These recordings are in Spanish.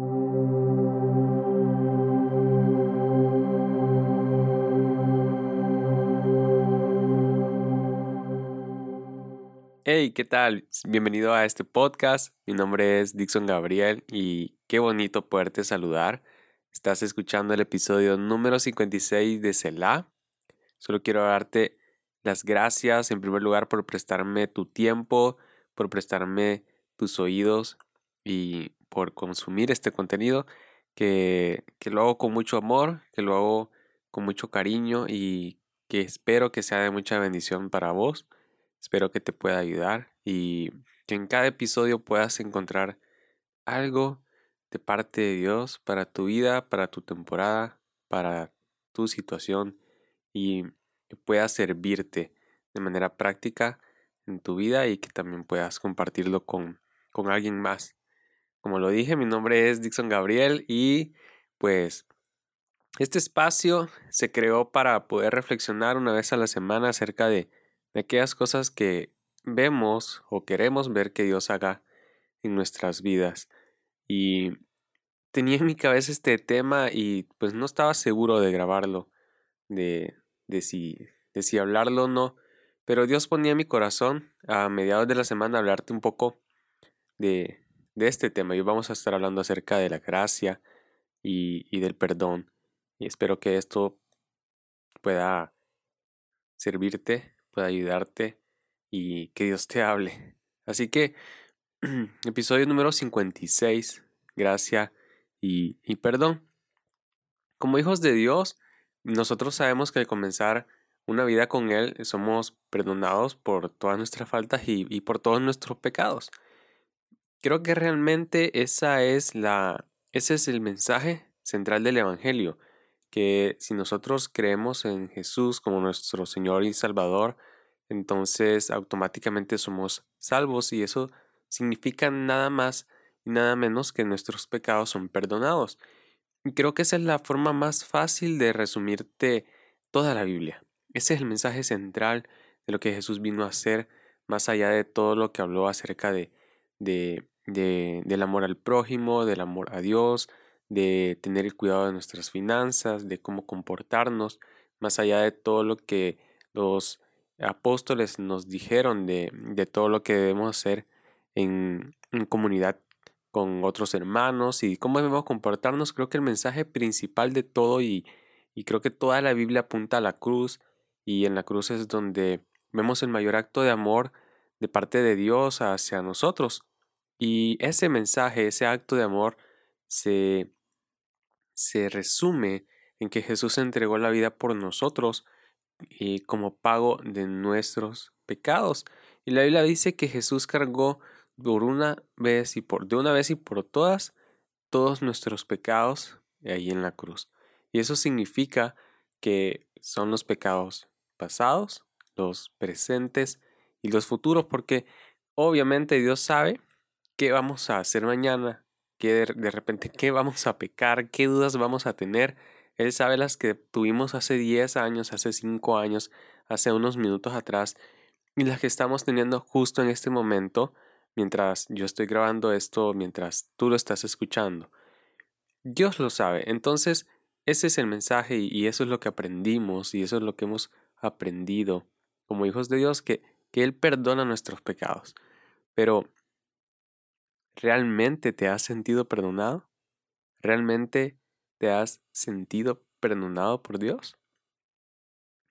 Hey, ¿qué tal? Bienvenido a este podcast. Mi nombre es Dixon Gabriel y qué bonito poderte saludar. Estás escuchando el episodio número 56 de Selah. Solo quiero darte las gracias en primer lugar por prestarme tu tiempo, por prestarme tus oídos y por consumir este contenido que, que lo hago con mucho amor, que lo hago con mucho cariño y que espero que sea de mucha bendición para vos. Espero que te pueda ayudar y que en cada episodio puedas encontrar algo de parte de Dios para tu vida, para tu temporada, para tu situación y que pueda servirte de manera práctica en tu vida y que también puedas compartirlo con, con alguien más. Como lo dije, mi nombre es Dixon Gabriel y pues este espacio se creó para poder reflexionar una vez a la semana acerca de de aquellas cosas que vemos o queremos ver que Dios haga en nuestras vidas. Y tenía en mi cabeza este tema y pues no estaba seguro de grabarlo, de, de, si, de si hablarlo o no, pero Dios ponía en mi corazón a mediados de la semana hablarte un poco de, de este tema. Y vamos a estar hablando acerca de la gracia y, y del perdón. Y espero que esto pueda servirte pueda ayudarte y que Dios te hable. Así que, episodio número 56, gracia y, y perdón. Como hijos de Dios, nosotros sabemos que al comenzar una vida con Él somos perdonados por todas nuestras faltas y, y, por todos nuestros pecados. Creo que realmente esa es la, ese es el mensaje central del Evangelio que si nosotros creemos en Jesús como nuestro Señor y Salvador, entonces automáticamente somos salvos y eso significa nada más y nada menos que nuestros pecados son perdonados. Y creo que esa es la forma más fácil de resumirte toda la Biblia. Ese es el mensaje central de lo que Jesús vino a hacer, más allá de todo lo que habló acerca de, de, de del amor al prójimo, del amor a Dios, de tener el cuidado de nuestras finanzas, de cómo comportarnos, más allá de todo lo que los apóstoles nos dijeron de, de todo lo que debemos hacer en, en, comunidad con otros hermanos y cómo debemos comportarnos, creo que el mensaje principal de todo y, y creo que toda la Biblia apunta a la cruz y en la cruz es donde vemos el mayor acto de amor de parte de Dios hacia nosotros. Y ese mensaje, ese acto de amor se se resume en que Jesús entregó la vida por nosotros y como pago de nuestros pecados. Y la Biblia dice que Jesús cargó por una vez y por de una vez y por todas todos nuestros pecados ahí en la cruz. Y eso significa que son los pecados pasados, los presentes y los futuros, porque obviamente Dios sabe qué vamos a hacer mañana, que de, repente qué vamos a pecar, qué dudas vamos a tener. Él sabe las que tuvimos hace 10 años, hace 5 años, hace unos minutos atrás y las que estamos teniendo justo en este momento mientras yo estoy grabando esto, mientras tú lo estás escuchando. Dios lo sabe. Entonces, ese es el mensaje y eso es lo que aprendimos y eso es lo que hemos aprendido como hijos de Dios, que, que Él perdona nuestros pecados. Pero ¿Realmente te has sentido perdonado? ¿Realmente te has sentido perdonado por Dios?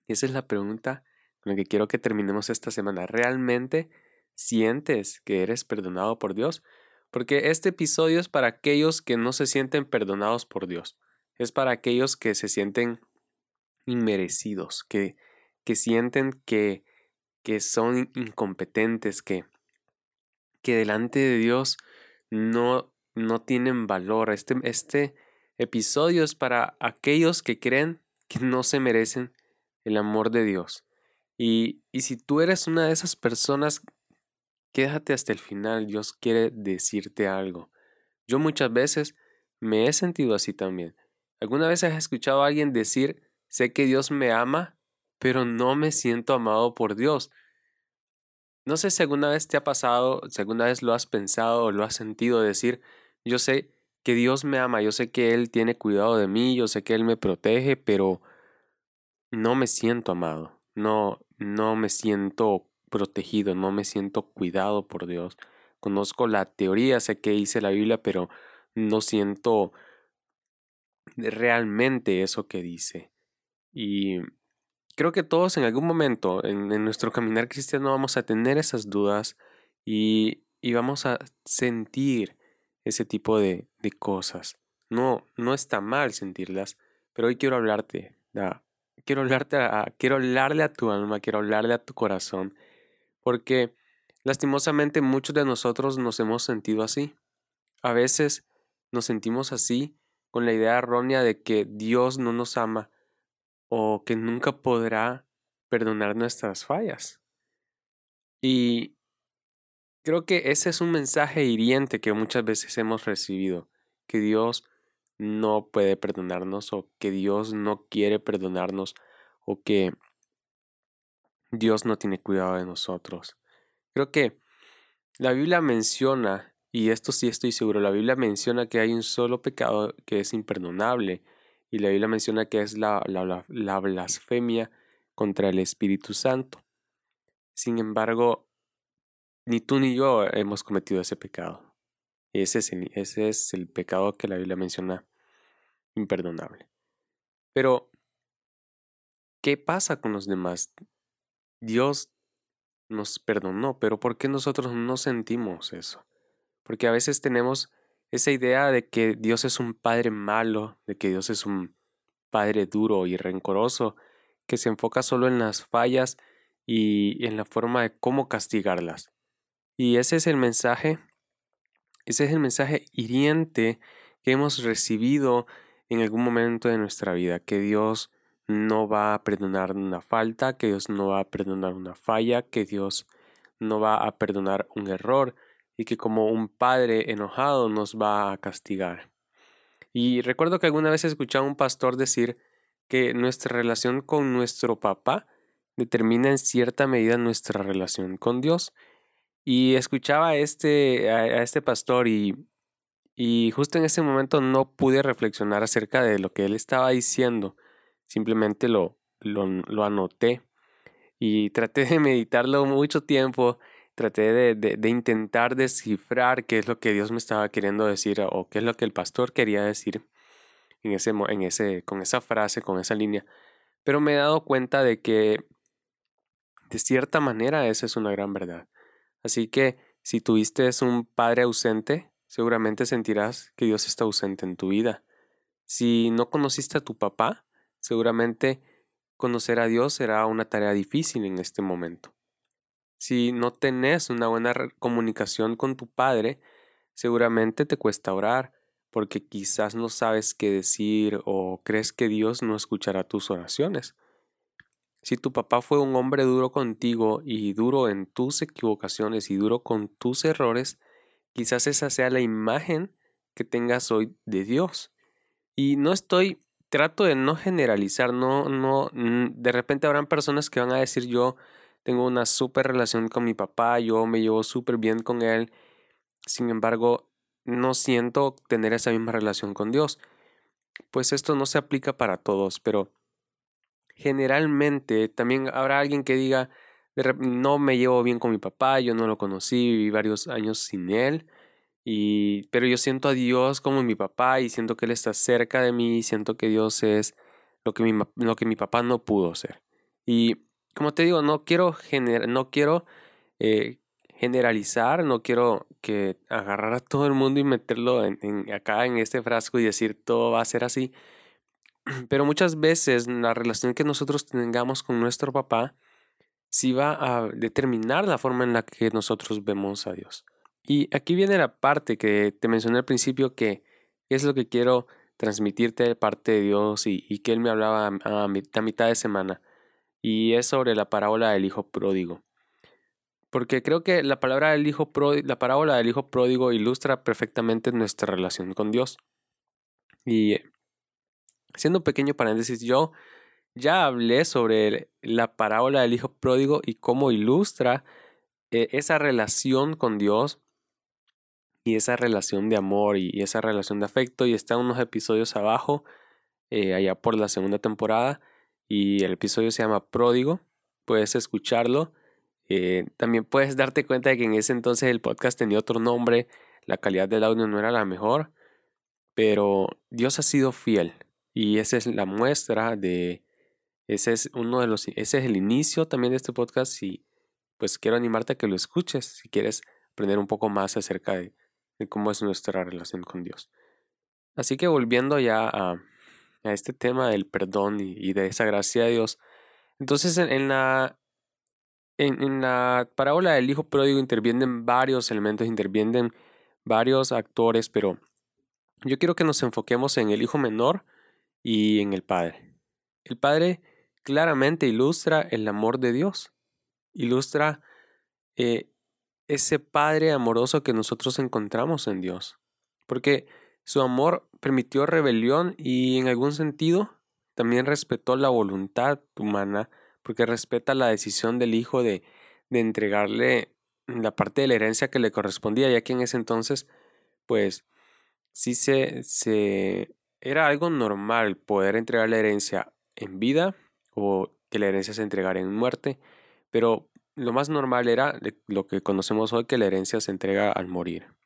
Esa es la pregunta con la que quiero que terminemos esta semana. ¿Realmente sientes que eres perdonado por Dios? Porque este episodio es para aquellos que no se sienten perdonados por Dios. Es para aquellos que se sienten inmerecidos, que, que sienten que, que son incompetentes, que, que delante de Dios no, no tienen valor. Este, este episodio es para aquellos que creen que no se merecen el amor de Dios. Y, y si tú eres una de esas personas, quédate hasta el final. Dios quiere decirte algo. Yo muchas veces me he sentido así también. ¿Alguna vez has escuchado a alguien decir, sé que Dios me ama, pero no me siento amado por Dios? No sé si alguna vez te ha pasado, si alguna vez lo has pensado o lo has sentido decir, yo sé que Dios me ama, yo sé que Él tiene cuidado de mí, yo sé que Él me protege, pero no me siento amado, no, no me siento protegido, no me siento cuidado por Dios. Conozco la teoría, sé que dice la Biblia, pero no siento realmente eso que dice. Y creo que todos en algún momento en, nuestro caminar cristiano vamos a tener esas dudas y, y vamos a sentir ese tipo de, de, cosas. No, no está mal sentirlas, pero hoy quiero hablarte, quiero hablarte a, quiero hablarle a tu alma, quiero hablarle a tu corazón, porque lastimosamente muchos de nosotros nos hemos sentido así. A veces nos sentimos así con la idea errónea de que Dios no nos ama o que nunca podrá perdonar nuestras fallas. Y creo que ese es un mensaje hiriente que muchas veces hemos recibido, que Dios no puede perdonarnos o que Dios no quiere perdonarnos o que Dios no tiene cuidado de nosotros. Creo que la Biblia menciona y esto sí estoy seguro, la Biblia menciona que hay un solo pecado que es imperdonable y la Biblia menciona que es la, la, blasfemia contra el Espíritu Santo. Sin embargo, ni tú ni yo hemos cometido ese pecado. Ese ese es el pecado que la Biblia menciona imperdonable. Pero, ¿qué pasa con los demás? Dios nos perdonó, pero ¿por qué nosotros no sentimos eso? Porque a veces tenemos esa idea de que Dios es un padre malo, de que Dios es un padre duro y rencoroso, que se enfoca solo en las fallas y en la forma de cómo castigarlas. Y ese es el mensaje, ese es el mensaje hiriente que hemos recibido en algún momento de nuestra vida, que Dios no va a perdonar una falta, que Dios no va a perdonar una falla, que Dios no va a perdonar un error, y que como un padre enojado nos va a castigar. Y recuerdo que alguna vez escuché a un pastor decir que nuestra relación con nuestro papá determina en cierta medida nuestra relación con Dios. Y escuchaba a este, a, este pastor y, y justo en ese momento no pude reflexionar acerca de lo que él estaba diciendo. Simplemente lo, lo, lo anoté y traté de meditarlo mucho tiempo traté de, de, intentar descifrar qué es lo que Dios me estaba queriendo decir o qué es lo que el pastor quería decir en ese, en ese, con esa frase, con esa línea. Pero me he dado cuenta de que de cierta manera esa es una gran verdad. Así que si tuviste un padre ausente, seguramente sentirás que Dios está ausente en tu vida. Si no conociste a tu papá, seguramente conocer a Dios será una tarea difícil en este momento. Si no tenés una buena comunicación con tu padre, seguramente te cuesta orar, porque quizás no sabes qué decir o crees que Dios no escuchará tus oraciones. Si tu papá fue un hombre duro contigo y duro en tus equivocaciones y duro con tus errores, quizás esa sea la imagen que tengas hoy de Dios. Y no estoy, trato de no generalizar, no, no, de repente habrán personas que van a decir yo tengo una súper relación con mi papá, yo me llevo súper bien con él. Sin embargo, no siento tener esa misma relación con Dios. Pues esto no se aplica para todos, pero generalmente también habrá alguien que diga, no me llevo bien con mi papá, yo no lo conocí, viví varios años sin él, y, pero yo siento a Dios como mi papá y siento que Él está cerca de mí, siento que Dios es lo que mi, lo que mi papá no pudo ser. Y como te digo, no quiero, no quiero eh, generalizar, no quiero que agarrar a todo el mundo y meterlo en, acá en este frasco y decir todo va a ser así. Pero muchas veces la relación que nosotros tengamos con nuestro papá sí va a determinar la forma en la que nosotros vemos a Dios. Y aquí viene la parte que te mencioné al principio que es lo que quiero transmitirte de parte de Dios y, que Él me hablaba a mitad de semana y es sobre la parábola del hijo pródigo. Porque creo que la, palabra del hijo la parábola del hijo pródigo ilustra perfectamente nuestra relación con Dios. Y haciendo un pequeño paréntesis, yo ya hablé sobre la parábola del hijo pródigo y cómo ilustra eh, esa relación con Dios. y esa relación de amor y, esa relación de afecto y está unos episodios abajo, eh, allá por la segunda temporada y el episodio se llama Pródigo, puedes escucharlo. Eh, también puedes darte cuenta de que en ese entonces el podcast tenía otro nombre, la calidad del audio no era la mejor, pero Dios ha sido fiel y esa es la muestra de, ese es uno de los, ese es el inicio también de este podcast y pues quiero animarte a que lo escuches si quieres aprender un poco más acerca de, cómo es nuestra relación con Dios. Así que volviendo ya a, este tema del perdón y, de esa gracia de Dios, entonces en, la, en, la parábola del hijo pródigo intervienen varios elementos, intervienen varios actores, pero yo quiero que nos enfoquemos en el hijo menor y en el padre. El padre claramente ilustra el amor de Dios, ilustra eh, ese Padre amoroso que nosotros encontramos en Dios. Porque su amor permitió rebelión y en algún sentido también respetó la voluntad humana, porque respeta la decisión del hijo de, de entregarle la parte de la herencia que le correspondía, ya que en ese entonces, pues, sí se, se era algo normal poder entregar la herencia en vida o que la herencia se entregara en muerte, pero lo más normal era lo que conocemos hoy que la herencia se entrega al morir.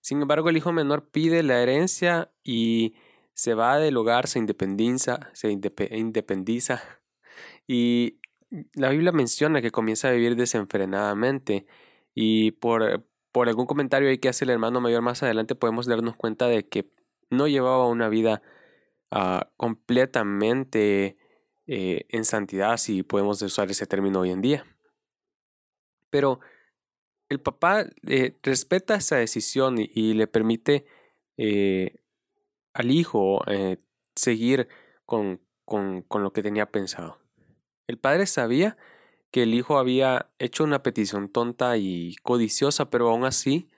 Sin embargo, el hijo menor pide la herencia y se va del hogar, se independiza, se independiza y la Biblia menciona que comienza a vivir desenfrenadamente y por, por algún comentario que hace el hermano mayor más adelante podemos darnos cuenta de que no llevaba una vida ah, completamente eh, en santidad, si podemos usar ese término hoy en día. Pero el papá eh, respeta esa decisión y, le permite eh, al hijo seguir con, con, con lo que tenía pensado. El padre sabía que el hijo había hecho una petición tonta y codiciosa, pero aún así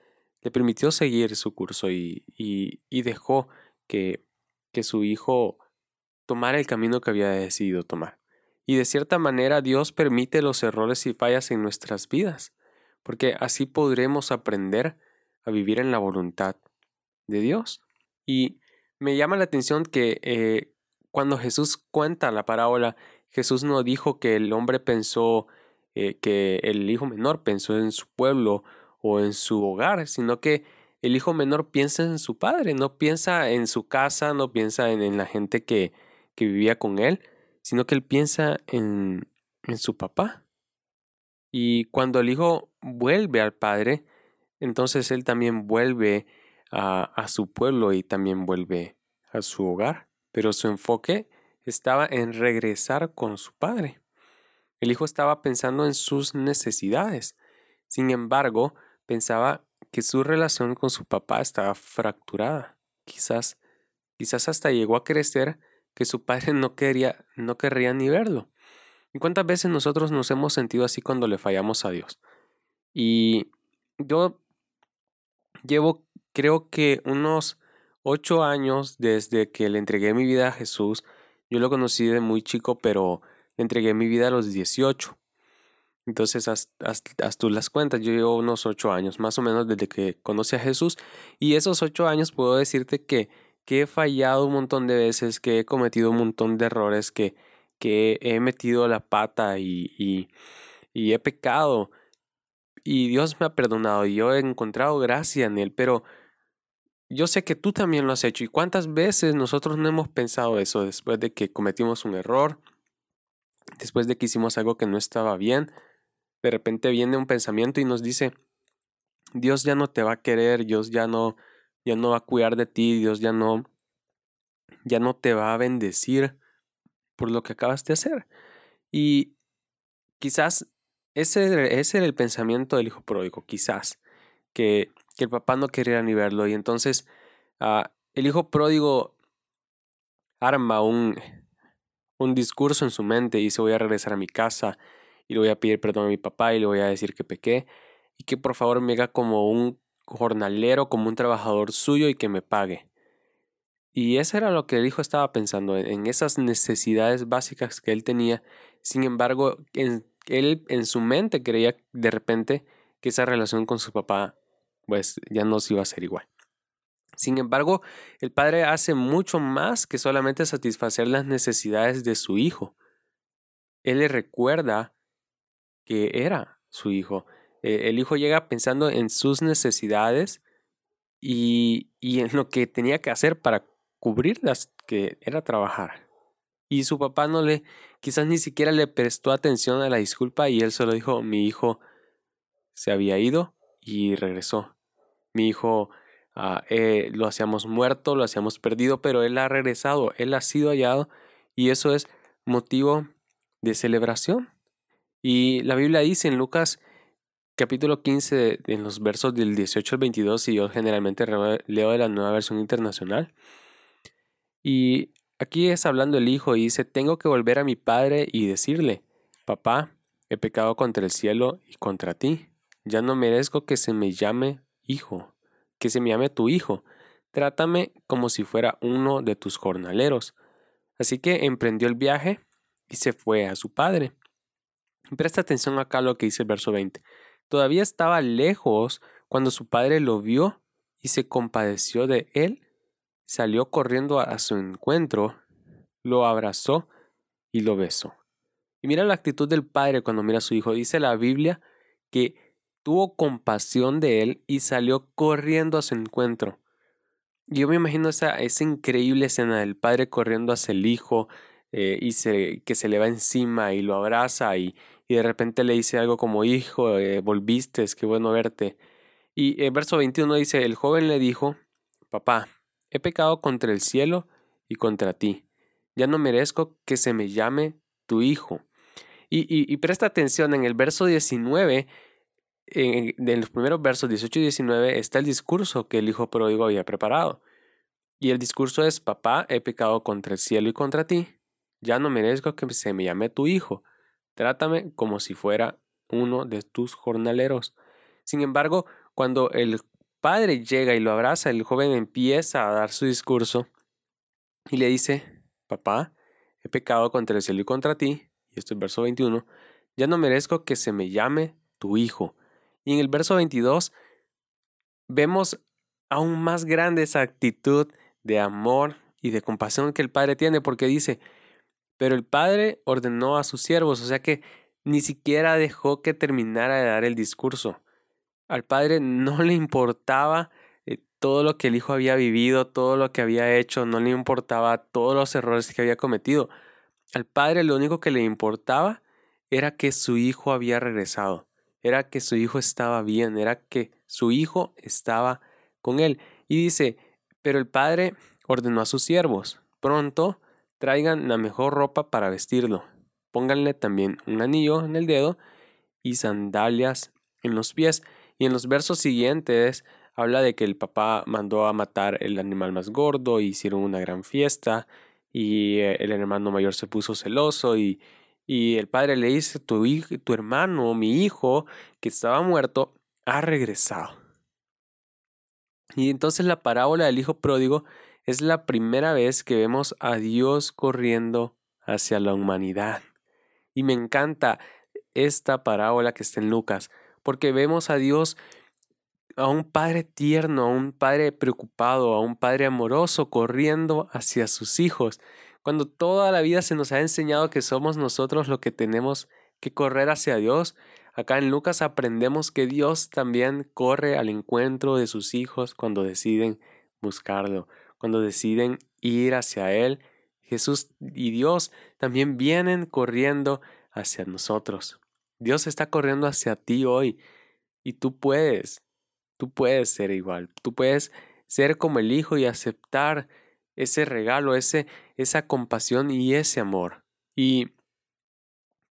le permitió seguir su curso y, y, y dejó que, que su hijo tomar el camino que había decidido tomar. Y de cierta manera Dios permite los errores y fallas en nuestras vidas, porque así podremos aprender a vivir en la voluntad de Dios. Y me llama la atención que eh, cuando Jesús cuenta la parábola, Jesús no dijo que el hombre pensó, eh, que el hijo menor pensó en su pueblo o en su hogar, sino que el hijo menor piensa en su padre, no piensa en su casa, no piensa en la gente que, que vivía con él, sino que él piensa en, en su papá. Y cuando el hijo vuelve al padre, entonces él también vuelve a, a su pueblo y también vuelve a su hogar. Pero su enfoque estaba en regresar con su padre. El hijo estaba pensando en sus necesidades. Sin embargo, pensaba que su relación con su papá estaba fracturada. Quizás, quizás hasta llegó a crecer que su padre no quería, no querría ni verlo. ¿Y cuántas veces nosotros nos hemos sentido así cuando le fallamos a Dios? Y yo llevo, creo que unos ocho años desde que le entregué mi vida a Jesús. Yo lo conocí de muy chico, pero le entregué mi vida a los 18. Entonces, haz, tú las cuentas. Yo llevo unos ocho años, más o menos, desde que conocí a Jesús. Y esos ocho años puedo decirte que que he fallado un montón de veces, que he cometido un montón de errores, que, que he metido la pata y, y, y he pecado. Y Dios me ha perdonado y yo he encontrado gracia en Él, pero yo sé que tú también lo has hecho. ¿Y cuántas veces nosotros no hemos pensado eso después de que cometimos un error? Después de que hicimos algo que no estaba bien, de repente viene un pensamiento y nos dice, Dios ya no te va a querer, Dios ya no, ya no va a cuidar de ti, Dios ya no, ya no te va a bendecir por lo que acabas de hacer. Y quizás ese, ese era el pensamiento del hijo pródigo, quizás, que, el papá no quería ni verlo. Y entonces ah, el hijo pródigo arma un, un discurso en su mente y dice voy a regresar a mi casa y le voy a pedir perdón a mi papá y le voy a decir que pequé y que por favor me haga como un jornalero, como un trabajador suyo y que me pague. Y eso era lo que el hijo estaba pensando, en esas necesidades básicas que él tenía. Sin embargo, él en su mente creía de repente que esa relación con su papá pues ya no se iba a ser igual. Sin embargo, el padre hace mucho más que solamente satisfacer las necesidades de su hijo. Él le recuerda que era su hijo. Eh, el hijo llega pensando en sus necesidades y, y en lo que tenía que hacer para cubrirlas, que era trabajar. Y su papá no le, quizás ni siquiera le prestó atención a la disculpa y él solo dijo, mi hijo se había ido y regresó. Mi hijo ah, eh, lo hacíamos muerto, lo hacíamos perdido, pero él ha regresado, él ha sido hallado y eso es motivo de celebración. Y la Biblia dice en Lucas capítulo 15, en los versos del 18 al 22, y yo generalmente leo de la nueva versión internacional, y aquí es hablando el hijo y dice, tengo que volver a mi padre y decirle, papá, he pecado contra el cielo y contra ti. Ya no merezco que se me llame hijo, que se me llame tu hijo. Trátame como si fuera uno de tus jornaleros. Así que emprendió el viaje y se fue a su padre. Presta atención acá a lo que dice el verso 20. Todavía estaba lejos cuando su padre lo vio y se compadeció de él salió corriendo a su encuentro, lo abrazó y lo besó. Y mira la actitud del padre cuando mira a su hijo. Dice la Biblia que tuvo compasión de él y salió corriendo a su encuentro. Yo me imagino esa, esa increíble escena del padre corriendo hacia el hijo eh, y se, que se le va encima y lo abraza y, y de repente le dice algo como hijo, eh, volviste, qué bueno verte. Y el verso 21 dice, el joven le dijo, papá, He pecado contra el cielo y contra ti. Ya no merezco que se me llame tu hijo. Y, presta atención, en el verso 19, en, los primeros versos 18 y 19, está el discurso que el hijo pródigo había preparado. Y el discurso es, papá, he pecado contra el cielo y contra ti. Ya no merezco que se me llame tu hijo. Trátame como si fuera uno de tus jornaleros. Sin embargo, cuando el padre llega y lo abraza, el joven empieza a dar su discurso y le dice, papá, he pecado contra el cielo y contra ti, y esto es verso 21, ya no merezco que se me llame tu hijo. Y en el verso 22 vemos aún más grande esa actitud de amor y de compasión que el padre tiene, porque dice, pero el padre ordenó a sus siervos, o sea que ni siquiera dejó que terminara de dar el discurso. Al padre no le importaba eh, todo lo que el hijo había vivido, todo lo que había hecho, no le importaba todos los errores que había cometido. Al padre lo único que le importaba era que su hijo había regresado, era que su hijo estaba bien, era que su hijo estaba con él. Y dice, pero el padre ordenó a sus siervos, pronto traigan la mejor ropa para vestirlo, pónganle también un anillo en el dedo y sandalias en los pies. Y en los versos siguientes habla de que el papá mandó a matar el animal más gordo y hicieron una gran fiesta y eh, el hermano mayor se puso celoso y, y el padre le dice, tu, tu hermano, mi hijo, que estaba muerto, ha regresado. Y entonces la parábola del hijo pródigo es la primera vez que vemos a Dios corriendo hacia la humanidad. Y me encanta esta parábola que está en Lucas, porque vemos a Dios, a un Padre tierno, a un Padre preocupado, a un Padre amoroso, corriendo hacia sus hijos, cuando toda la vida se nos ha enseñado que somos nosotros lo que tenemos que correr hacia Dios. Acá en Lucas aprendemos que Dios también corre al encuentro de sus hijos cuando deciden buscarlo, cuando deciden ir hacia Él. Jesús y Dios también vienen corriendo hacia nosotros. Dios está corriendo hacia ti hoy y tú puedes, tú puedes ser igual, tú puedes ser como el Hijo y aceptar ese regalo, ese, esa compasión y ese amor. Y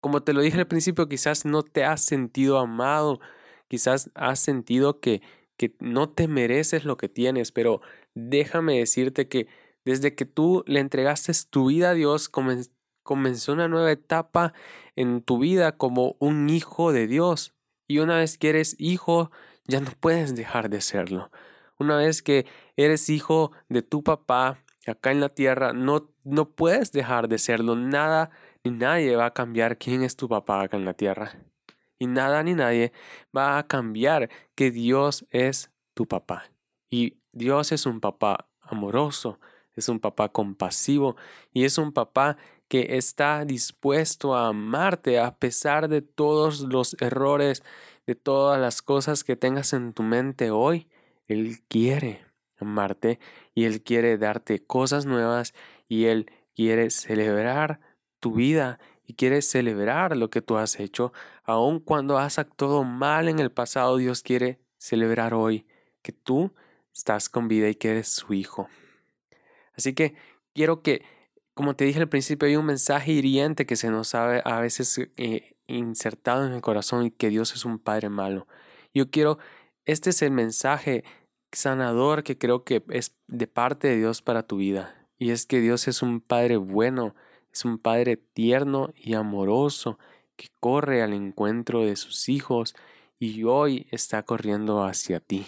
como te lo dije al principio, quizás no te has sentido amado, quizás has sentido que, que no te mereces lo que tienes, pero déjame decirte que desde que tú le entregaste tu vida a Dios, comenzó una nueva etapa en tu vida como un hijo de Dios. Y una vez que eres hijo, ya no puedes dejar de serlo. Una vez que eres hijo de tu papá acá en la tierra, no, no puedes dejar de serlo. Nada ni nadie va a cambiar quién es tu papá acá en la tierra. Y nada ni nadie va a cambiar que Dios es tu papá. Y Dios es un papá amoroso, es un papá compasivo y es un papá que está dispuesto a amarte a pesar de todos los errores, de todas las cosas que tengas en tu mente hoy. Él quiere amarte y Él quiere darte cosas nuevas y Él quiere celebrar tu vida y quiere celebrar lo que tú has hecho. Aun cuando has actuado mal en el pasado, Dios quiere celebrar hoy que tú estás con vida y que eres su hijo. Así que quiero que, como te dije al principio, hay un mensaje hiriente que se nos ha a veces eh, insertado en el corazón y que Dios es un padre malo. Yo quiero, este es el mensaje sanador que creo que es de parte de Dios para tu vida. Y es que Dios es un Padre bueno, es un Padre tierno y amoroso que corre al encuentro de sus hijos y hoy está corriendo hacia ti.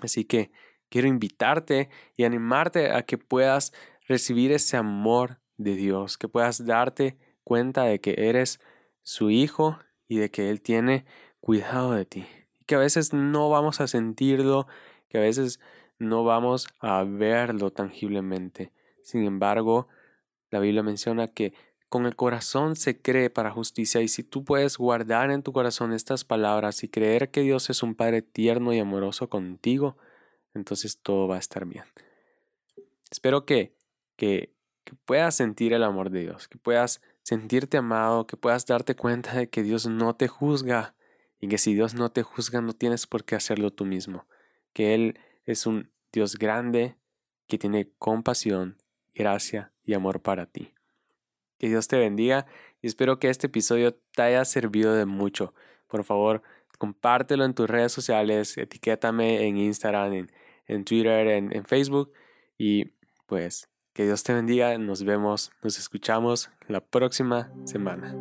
Así que quiero invitarte y animarte a que puedas recibir ese amor de Dios, que puedas darte cuenta de que eres su hijo y de que Él tiene cuidado de ti que a veces no vamos a sentirlo, que a veces no vamos a verlo tangiblemente. Sin embargo, la Biblia menciona que con el corazón se cree para justicia y si tú puedes guardar en tu corazón estas palabras y creer que Dios es un Padre tierno y amoroso contigo, entonces todo va a estar bien. Espero que, que, puedas sentir el amor de Dios, que puedas sentirte amado, que puedas darte cuenta de que Dios no te juzga, y que si Dios no te juzga no tienes por qué hacerlo tú mismo, que Él es un Dios grande que tiene compasión, gracia y amor para ti. Que Dios te bendiga y espero que este episodio te haya servido de mucho. Por favor, compártelo en tus redes sociales, etiquétame en Instagram, en, en Twitter, en, en Facebook y pues que Dios te bendiga. Nos vemos, nos escuchamos la próxima semana.